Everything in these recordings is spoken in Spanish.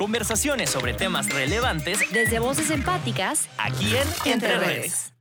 Conversaciones sobre temas relevantes Desde voces empáticas, aquí en Entre Redes.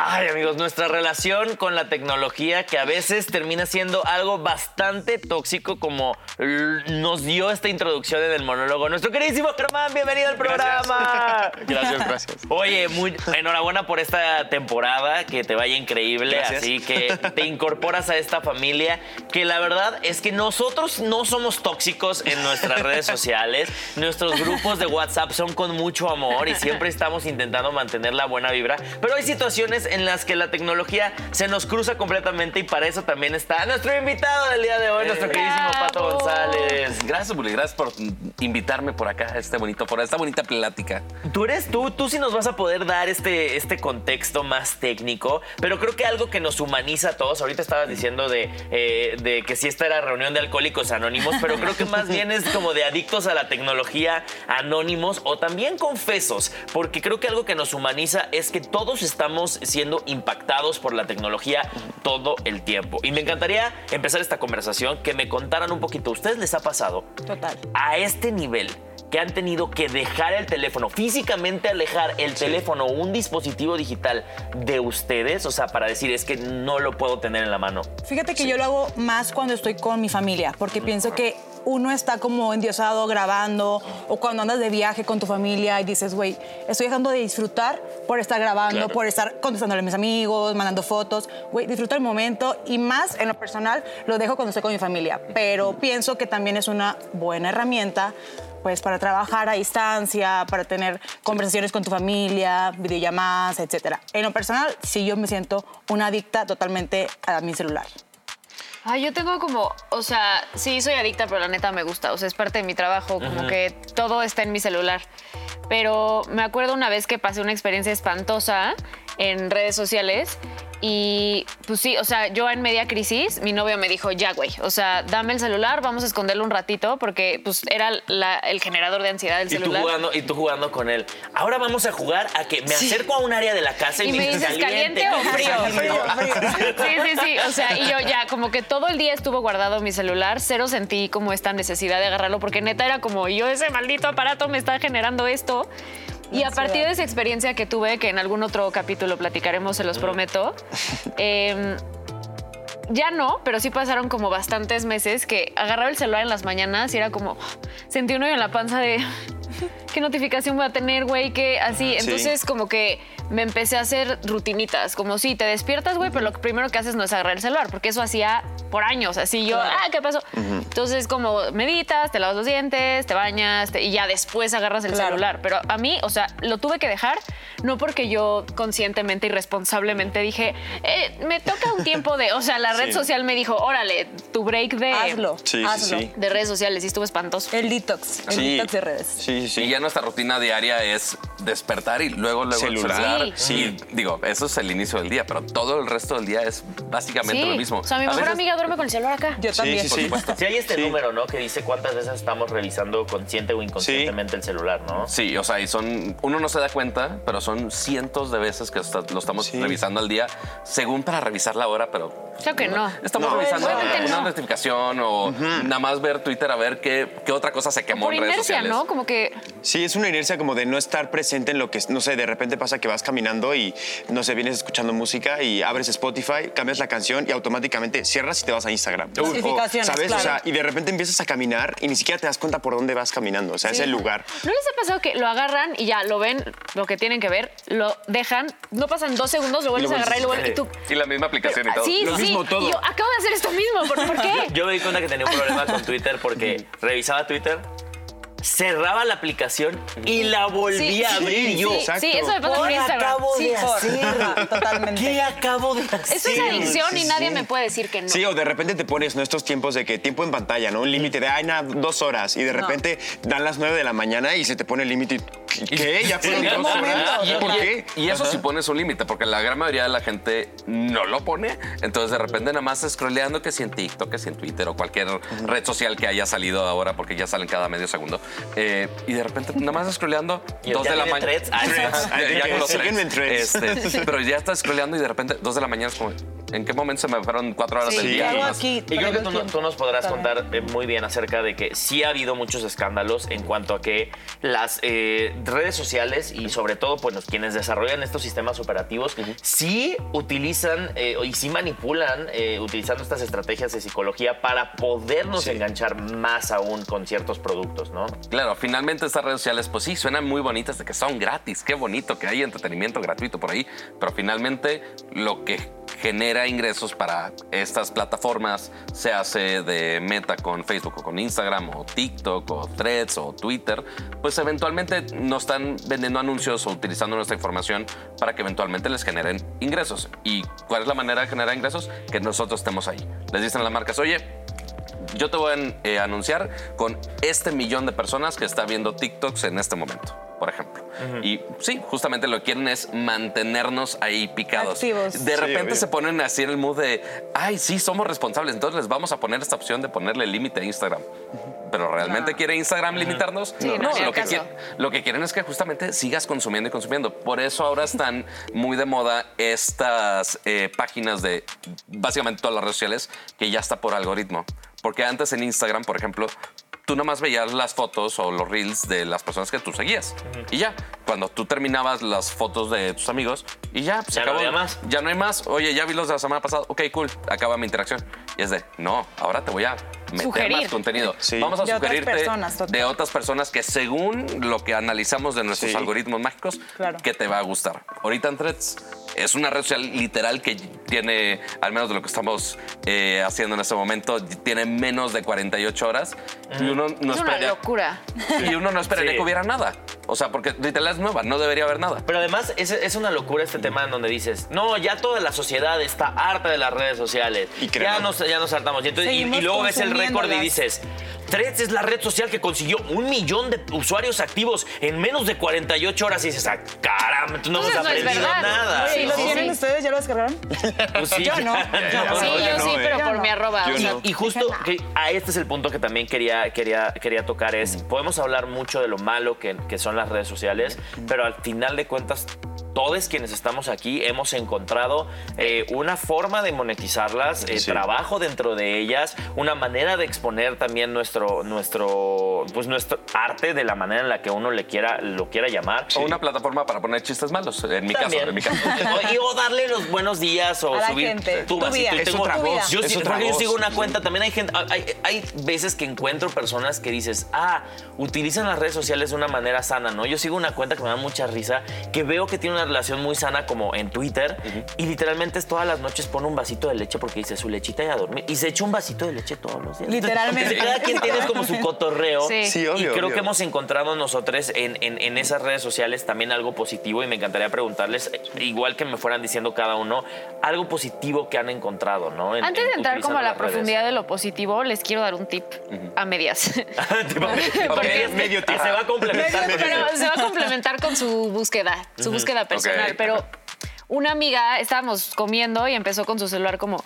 Ay, amigos, nuestra relación con la tecnología que a veces termina siendo algo bastante tóxico como nos dio esta introducción en el monólogo. Nuestro queridísimo Germán, bienvenido al programa. Gracias, gracias. Oye, muy enhorabuena por esta temporada, que te vaya increíble, Gracias. así que te incorporas a esta familia, que la verdad es que nosotros no somos tóxicos en nuestras redes sociales, nuestros grupos de WhatsApp son con mucho amor y siempre estamos intentando mantener la buena vibra, pero hay situaciones en las que la tecnología se nos cruza completamente y para eso también está nuestro invitado del día de hoy, nuestro queridísimo Pato. González. Gracias, Bully. Gracias por invitarme por acá a este bonito a esta bonita plática. Tú eres tú, tú sí nos vas a poder dar este, este contexto más técnico, pero creo que algo que nos humaniza a todos, ahorita estabas diciendo de, eh, de que si esta era reunión de alcohólicos anónimos, pero creo que más bien es como de adictos a la tecnología anónimos o también confesos, porque creo que algo que nos humaniza es que todos estamos siendo impactados por la tecnología todo el tiempo. Y me encantaría empezar esta conversación que me contaran un poquito, ¿a ustedes les ha pasado Total. a este nivel que han tenido que dejar el teléfono, físicamente alejar el teléfono o un dispositivo digital de ustedes, o sea, para decir es que no lo puedo tener en la mano. Fíjate que yo lo hago más cuando estoy con mi familia, porque pienso que uno está como endiosado grabando o cuando andas de viaje con tu familia y dices, güey, estoy dejando de disfrutar por estar grabando, Claro. por estar contestándole a mis amigos, mandando fotos. Güey, disfruta el momento y más en lo personal lo dejo cuando estoy con mi familia, pero pienso que también es una buena herramienta pues para trabajar a distancia, para tener conversaciones con tu familia, videollamadas, etcétera. En lo personal, sí yo me siento una adicta totalmente a mi celular. Ay, yo tengo como, o sea, sí soy adicta, pero la neta me gusta. O sea, es parte de mi trabajo, como que todo está en mi celular. Pero me acuerdo una vez que pasé una experiencia espantosa en redes sociales y pues sí, o sea, yo en media crisis, mi novio me dijo, ya, güey, o sea, dame el celular, vamos a esconderlo un ratito porque pues era la- el generador de ansiedad del Y tú, celular. jugando, y tú jugando con él. Ahora vamos a jugar a que me acerco a un área de la casa y, Y me dices, ¿caliente o frío? Sí, sí, sí. O sea, y yo ya, como que todo el día estuvo guardado mi celular, cero sentí como esta necesidad de agarrarlo, porque neta era como, yo ese maldito aparato me está generando esto. Y a partir de esa experiencia que tuve, que en algún otro capítulo platicaremos, se los prometo, em, ya no, pero sí pasaron como bastantes meses que agarraba el celular en las mañanas y era como, sentí un hoyo en la panza de, ¿qué notificación voy a tener, güey? ¿Qué así? Entonces como que me empecé a hacer rutinitas, como si te despiertas, güey, pero lo primero que haces no es agarrar el celular, porque eso hacía por años, así yo, ah, ¿qué pasó? Entonces como meditas, te lavas los dientes, te bañas te- y ya después agarras el Claro. celular. Pero a mí, o sea, lo tuve que dejar, no porque yo conscientemente y responsablemente dije, eh, me toca un tiempo de, o sea, la red Sí. social me dijo, órale, tu break de, Hazlo, Sí, sí, hazlo. sí. de redes sociales y estuvo espantoso. El detox, el Sí. detox de redes. Sí, sí, sí. Y ya nuestra rutina diaria es despertar y luego, luego el Celular. celular. Sí. Y digo, eso es el inicio del día, pero todo el resto del día es básicamente Sí. lo mismo. O sea, mi A mejor veces- amiga duerme con el celular acá. Yo también. sí, Por sí. supuesto. Si hay este Sí. número, ¿no? Que dice cuántas veces estamos revisando consciente o inconscientemente el celular, ¿no? Sí, o sea, y son, uno no se da cuenta, pero son cientos de veces que está- lo estamos Sí. revisando al día, según para revisar la hora, pero Creo que no. estamos No. revisando una no. notificación o nada más ver Twitter a ver qué, qué otra cosa se quemó Por en redes inercia, sociales. ¿no? Como que Sí, es una inercia como de no estar presente en lo que, no sé, de repente pasa que vas caminando y, no sé, vienes escuchando música y abres Spotify, cambias la canción y automáticamente cierras y te vas a Instagram. O- Notificaciones, ¿Sabes? claro. O sea, y de repente empiezas a caminar y ni siquiera te das cuenta por dónde vas caminando. O sea, es el lugar. ¿No les ha pasado que lo agarran y ya lo ven, lo que tienen que ver, lo dejan, no pasan dos segundos, lo vuelves a agarrar y lo vuelves y tú. Y la misma aplicación y todo. Sí, sí. Mismo todo. Y yo acabo de hacer esto mismo, ¿por, por qué? Yo me di cuenta que tenía un problema con Twitter porque revisaba Twitter, cerraba la aplicación y la volvía Sí, a abrir sí, yo. sí, eso me pasa con ¿Qué Instagram. acabo de por- hacer? Ajá, totalmente. ¿Qué acabo de hacer? Eso es adicción y nadie sí. me puede decir que no. Sí, o de repente te pones nuestros tiempos de que tiempo en pantalla, ¿no? Un límite de, ay, nada, dos horas. Y de repente dan las nueve de la mañana y se te pone el límite. y, ¿Qué? ¿Ya ¿En qué dos momento? horas? ¿Y por qué? Y eso sí pones un límite, porque la gran mayoría de la gente no lo pone. Entonces, de repente, nada más scrolleando que si en TikTok, que si en Twitter o cualquier red social que haya salido ahora, porque ya salen cada medio segundo. Eh, y de repente, nada más scrolleando, Y dos ya de la mañana. en threads. Este, pero ya estás scrolleando y de repente, dos de la mañana es como. ¿En qué momento se me fueron cuatro horas Sí, del ¿Qué día? aquí? Y creo que tú, nos podrás contar eh, muy bien acerca de que sí ha habido muchos escándalos en cuanto a que las eh, redes sociales y sobre todo pues, los quienes desarrollan estos sistemas operativos sí utilizan eh, y sí manipulan eh, utilizando estas estrategias de psicología para podernos enganchar más aún con ciertos productos, ¿no? Claro, finalmente estas redes sociales, pues sí, suenan muy bonitas de que son gratis. Qué bonito que hay entretenimiento gratuito por ahí. Pero finalmente lo que genera ingresos para estas plataformas se hace de meta con Facebook o con Instagram o TikTok o Threads o Twitter, pues eventualmente nos están vendiendo anuncios o utilizando nuestra información para que eventualmente les generen ingresos. ¿Y cuál es la manera de generar ingresos? Que nosotros estemos ahí. Les dicen a las marcas, oye, yo te voy a eh, anunciar con este millón de personas que está viendo TikToks en este momento, por ejemplo. Y sí, justamente lo que quieren es mantenernos ahí picados. Activos. De Sí, repente obvio. se ponen así en el mood de, ay, sí, somos responsables, entonces les vamos a poner esta opción de ponerle límite a Instagram. Pero ¿realmente quiere Instagram limitarnos? Sí, no, al lo, que quiere- lo que quieren es que justamente sigas consumiendo y consumiendo. Por eso ahora están muy de moda estas eh, páginas de básicamente todas las redes sociales que ya está por algoritmo. Porque antes en Instagram, por ejemplo, tú nomás veías las fotos o los reels de las personas que tú seguías. Y ya, cuando tú terminabas las fotos de tus amigos y ya, pues, se Ya no acabó. había más. Ya no hay más. Oye, ya vi los de la semana pasada. Ok, cool. Acaba mi interacción. Y es de, no, ahora te voy a meter Sugerir. más contenido. Sí. Vamos a De otras sugerirte personas, total. de otras personas que según lo que analizamos de nuestros Sí. algoritmos mágicos, Claro. que te va a gustar. Ahorita en Threads es una red social literal que tiene, al menos de lo que estamos eh, haciendo en este momento, tiene menos de 48 horas. Y uno no Es una esperaría, locura. y uno no esperaría Sí. que hubiera nada. O sea, porque literal es nueva, no debería haber nada. Pero además es, es una locura este tema en donde dices, no, ya toda la sociedad está harta de las redes sociales. Y ya, nos, ya nos hartamos. Y, entonces- y- luego ves el récord y dices, Threads es la red social que consiguió un millón de usuarios activos en menos de 48 horas. Y dices, ah, caramba, tú no hemos Entonces no es aprendido verdad. nada. ¿Sí, ¿Lo tienen sí. ustedes? ¿Ya lo descargaron? Pues sí. Yo no. Yo no. Sí, yo sí, eh. pero Yo por mi arroba. Yo o sea, no. Y justo que a este es el punto que también quería, quería, quería tocar es, podemos hablar mucho de lo malo que, que son las redes sociales, pero al final de cuentas, todos quienes estamos aquí hemos encontrado eh, una forma de monetizarlas, eh, Sí. trabajo dentro de ellas, una manera de exponer también nuestro, nuestro, pues nuestro arte de la manera en la que uno le quiera, lo quiera llamar. O una plataforma para poner chistes malos, en mi También. caso. En mi caso. O- y- o darle los buenos días o A subir tu Yo, sigo una cuenta. También hay gente, hay, hay veces que encuentro personas que dices, ah, utilizan las redes sociales de una manera sana, ¿no? Yo sigo una cuenta que me da mucha risa, que veo que tiene una relación muy sana como en Twitter y literalmente es todas las noches pone un vasito de leche porque dice su lechita y a dormir y se echa un vasito de leche todos los días. Literalmente. Entonces, Cada quien tiene como su cotorreo. Sí. Sí, y obvio, creo obvio. que hemos encontrado nosotros en, en- en esas redes sociales también algo positivo y me encantaría preguntarles, igual que me fueran diciendo cada uno, algo positivo que han encontrado, ¿no? En- Antes en de entrar como a la redes. profundidad de lo positivo, les quiero dar un tip a medias. Tipo, Porque es medio que se va a complementar. Pero se va a complementar con su búsqueda, su búsqueda personal. Pero una amiga, estábamos comiendo y empezó con su celular como...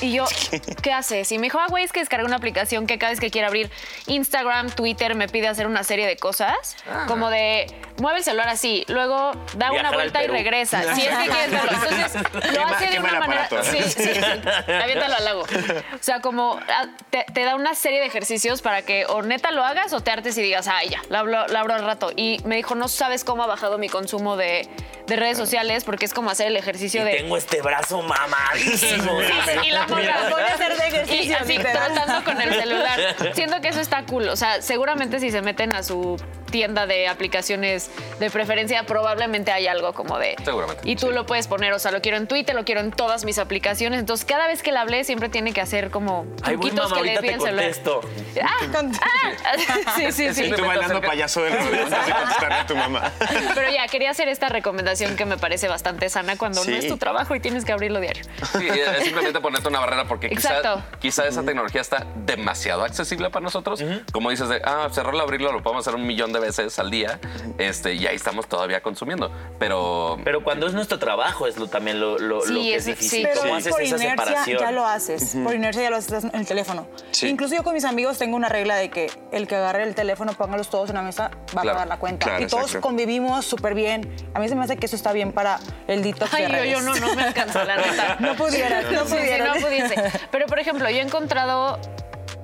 Y yo, ¿qué haces? Y me dijo, ah, güey, es que descargué una aplicación que cada vez que quiero abrir Instagram, Twitter, me pide hacer una serie de cosas. Como de, mueve el celular así, luego da Viajar una vuelta y regresa. Si es que quieres verlo. Entonces, lo hace de una manera... Sí, sí, sí. Aviéntalo al lago. O sea, como ah, te, te da una serie de ejercicios para que o neta lo hagas o te hartes y digas, ay, ya, la abro, la abro al rato. Y me dijo, no sabes cómo ha bajado mi consumo de, de redes sociales porque es como hacer el ejercicio de... Tengo este brazo mamadísimo. Sí, sí, y la morra Voy a hacer de y ejercicio. así literal. tratando con el celular. Siento que eso está cool. O sea, seguramente si se meten a su tienda de aplicaciones de preferencia, probablemente hay algo como de. Seguramente, Y tú lo puedes poner, o sea, lo quiero en Twitter, lo quiero en todas mis aplicaciones. Entonces, cada vez que le hablé, siempre tiene que hacer como Ay, voy, truquitos mamá, que le ahorita pide te el celular. contesto. Ah, ah. Sí, sí, sí. Y tú bailando payaso antes de contestarle a tu mamá. Pero ya, quería hacer esta recomendación que me parece bastante sana cuando no es tu trabajo y tienes que abrirlo diario. Sí, es simplemente ponerte una barrera porque quizá, Exacto. quizá esa tecnología está demasiado accesible para nosotros. Como dices, de, ah, cerrarlo, abrirlo, lo podemos hacer un millón de de veces al día este, y ahí estamos todavía consumiendo. Pero Pero cuando es nuestro trabajo es lo, también lo, lo- Sí, lo que es difícil. sí. Pero ¿Cómo sí, haces por esa inercia separación? ya lo haces. Por inercia ya lo haces en el teléfono. Sí. Incluso yo con mis amigos tengo una regla de que el que agarre el teléfono, póngalos todos en la mesa, va Claro, a pagar la cuenta. claro, y todos exacto. convivimos súper bien. A mí se me hace que eso está bien para el detox Ay, de yo, redes. yo no, no me alcanza, la neta. No pudiera, no pudiera. no pudiese. Pero, por ejemplo, yo he encontrado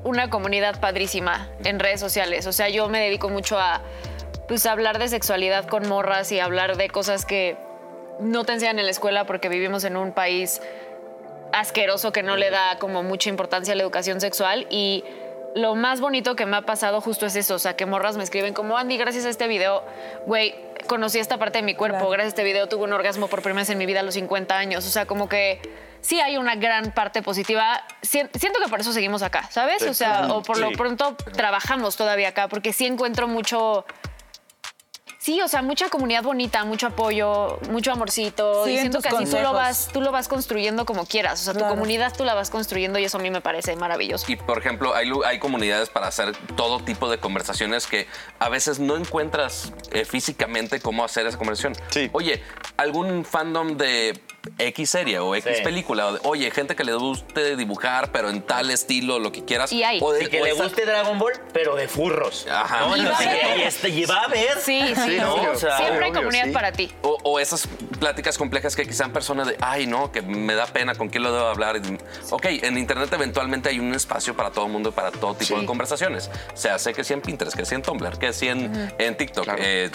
una comunidad padrísima en redes sociales. O sea, yo me dedico mucho a pues, hablar de sexualidad con morras y hablar de cosas que no te enseñan en la escuela porque vivimos en un país asqueroso que no le da como mucha importancia a la educación sexual. Y lo más bonito que me ha pasado justo es eso, o sea, que morras me escriben como, Andy, gracias a este video, güey, conocí esta parte de mi cuerpo, Claro. gracias a este video tuve un orgasmo por primera vez en mi vida a los 50 años, o sea, como que sí hay una gran parte positiva, Sien- siento que por eso seguimos acá, ¿sabes? O sea, o por lo Sí. pronto trabajamos todavía acá, porque sí encuentro mucho... Sí, o sea, mucha comunidad bonita, mucho apoyo, mucho amorcito. y Siguen siento que así tú lo, vas, tú lo vas construyendo como quieras. O sea, tu comunidad tú la vas construyendo y eso a mí me parece maravilloso. Y por ejemplo, hay, hay comunidades para hacer todo tipo de conversaciones que a veces no encuentras eh, físicamente cómo hacer esa conversación. Sí. Oye, algún fandom de X serie o X Sí. película, oye, gente que le guste dibujar, pero en tal estilo, lo que quieras. Y hay. O de- Y que o le esa- guste Dragon Ball, pero de furros. Ajá. ¿no? Y va a Sí, y este, y va a haber. Sí, sí, ¿no? sí. O sea, Siempre hay comunidad sí. para ti. O, o esas pláticas complejas que quizás personas de, ay, no, que me da pena, ¿con quién lo debo hablar? Y, Ok, en Internet eventualmente hay un espacio para todo el mundo, para todo tipo Sí. de conversaciones. O sea, sé que sí en Pinterest, que sí en Tumblr, que sí en, en TikTok. Claro. Eh,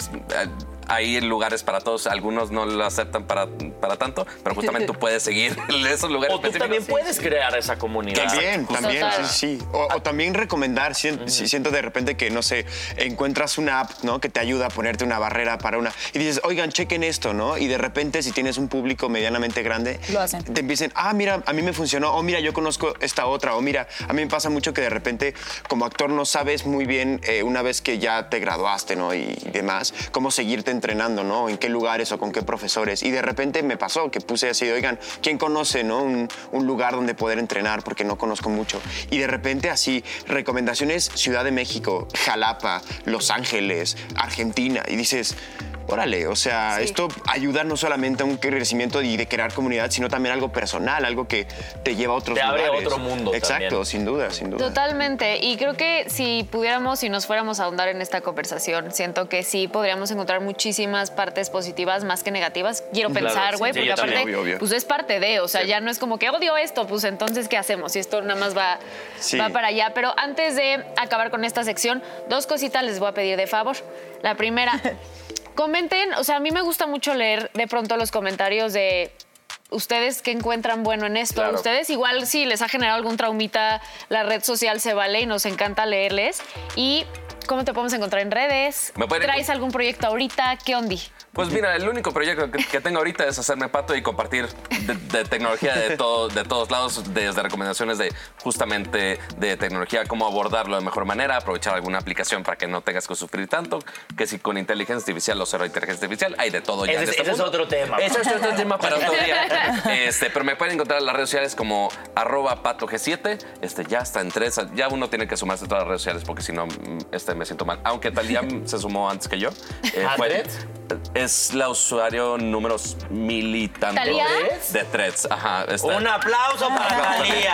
hay lugares para todos, algunos no lo aceptan para, para tanto, pero justamente tú puedes seguir esos lugares O tú también puedes crear esa comunidad. También, también, Total. sí, sí. O, o también recomendar, si, si siento de repente que, no sé, encuentras una app, ¿no? Que te ayuda a ponerte una barrera para una... Y dices, oigan, chequen esto, ¿no? Y de repente, si tienes un público medianamente grande... Lo hacen. Te empiecen, ah, mira, a mí me funcionó, o mira, yo conozco esta otra, o mira, a mí me pasa mucho que de repente, como actor, no sabes muy bien, eh, una vez que ya te graduaste, ¿no? Y, demás, cómo seguirte entrenando, ¿no? En qué lugares o con qué profesores. Y de repente me pasó que puse así, oigan, ¿quién conoce, ¿no? Un, un lugar donde poder entrenar porque no conozco mucho. Y de repente así, recomendaciones Ciudad de México, Jalapa, Los Ángeles, Argentina. Y dices, órale, o sea, Sí. esto ayuda no solamente a un crecimiento y de crear comunidad, sino también algo personal, algo que te lleva a otros Te lugares. otro mundo Exacto, también. sin duda, sin duda. Totalmente. Y creo que si pudiéramos y nos fuéramos a ahondar en esta conversación, siento que sí podríamos encontrar muchísimas partes positivas más que negativas. Quiero Claro, pensar, güey, sí, porque yo también, aparte, obvio, obvio. pues es parte de, o sea, ya no es como que odio esto, pues entonces, ¿qué hacemos? Si esto nada más va, Sí. va para allá. Pero antes de acabar con esta sección, dos cositas les voy a pedir de favor. La primera, comenten, o sea, a mí me gusta mucho leer de pronto los comentarios de ustedes que encuentran bueno en esto. Claro. Ustedes igual si les ha generado algún traumita, la red social se vale y nos encanta leerles. Y cómo te podemos encontrar en redes. Me ¿Traes algún proyecto ahorita? ¿Qué ondi? Pues mira, el único proyecto que, que tengo ahorita es hacerme pato y compartir de, de tecnología de, todo, de todos lados, desde recomendaciones de justamente de tecnología, cómo abordarlo de mejor manera, aprovechar alguna aplicación para que no tengas que sufrir tanto, que si con inteligencia artificial o cero inteligencia artificial, hay de todo ya Ese en es- este ese es otro tema. Ese es otro tema para otro día. Este, pero me pueden encontrar en las redes sociales como arroba pato G7. Este, ya está en tres. Ya uno tiene que sumarse a todas las redes sociales porque si no, este, me siento mal. Aunque Talía se sumó antes que yo. Eh. Es la usuario número mil y tanto ¿Talía? de threads. Ajá. está- Un aplauso para Talía.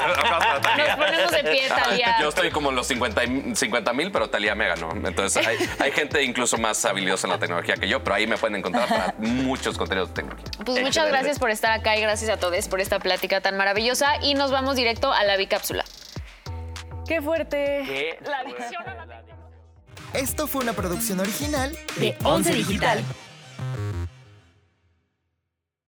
Nos ponemos de pie, Talía. Yo estoy como en los 50 mil, pero Talía me ganó. Entonces hay, hay gente incluso más habilidosa en la tecnología que yo, pero ahí me pueden encontrar para muchos contenidos de tecnología. Pues muchas Excelente. gracias por estar acá y gracias a todos por esta plática tan maravillosa. Y nos vamos directo a la bicápsula. ¡Qué fuerte! Qué La adicción a la Esto fue una producción original De Once Digital. Thank you.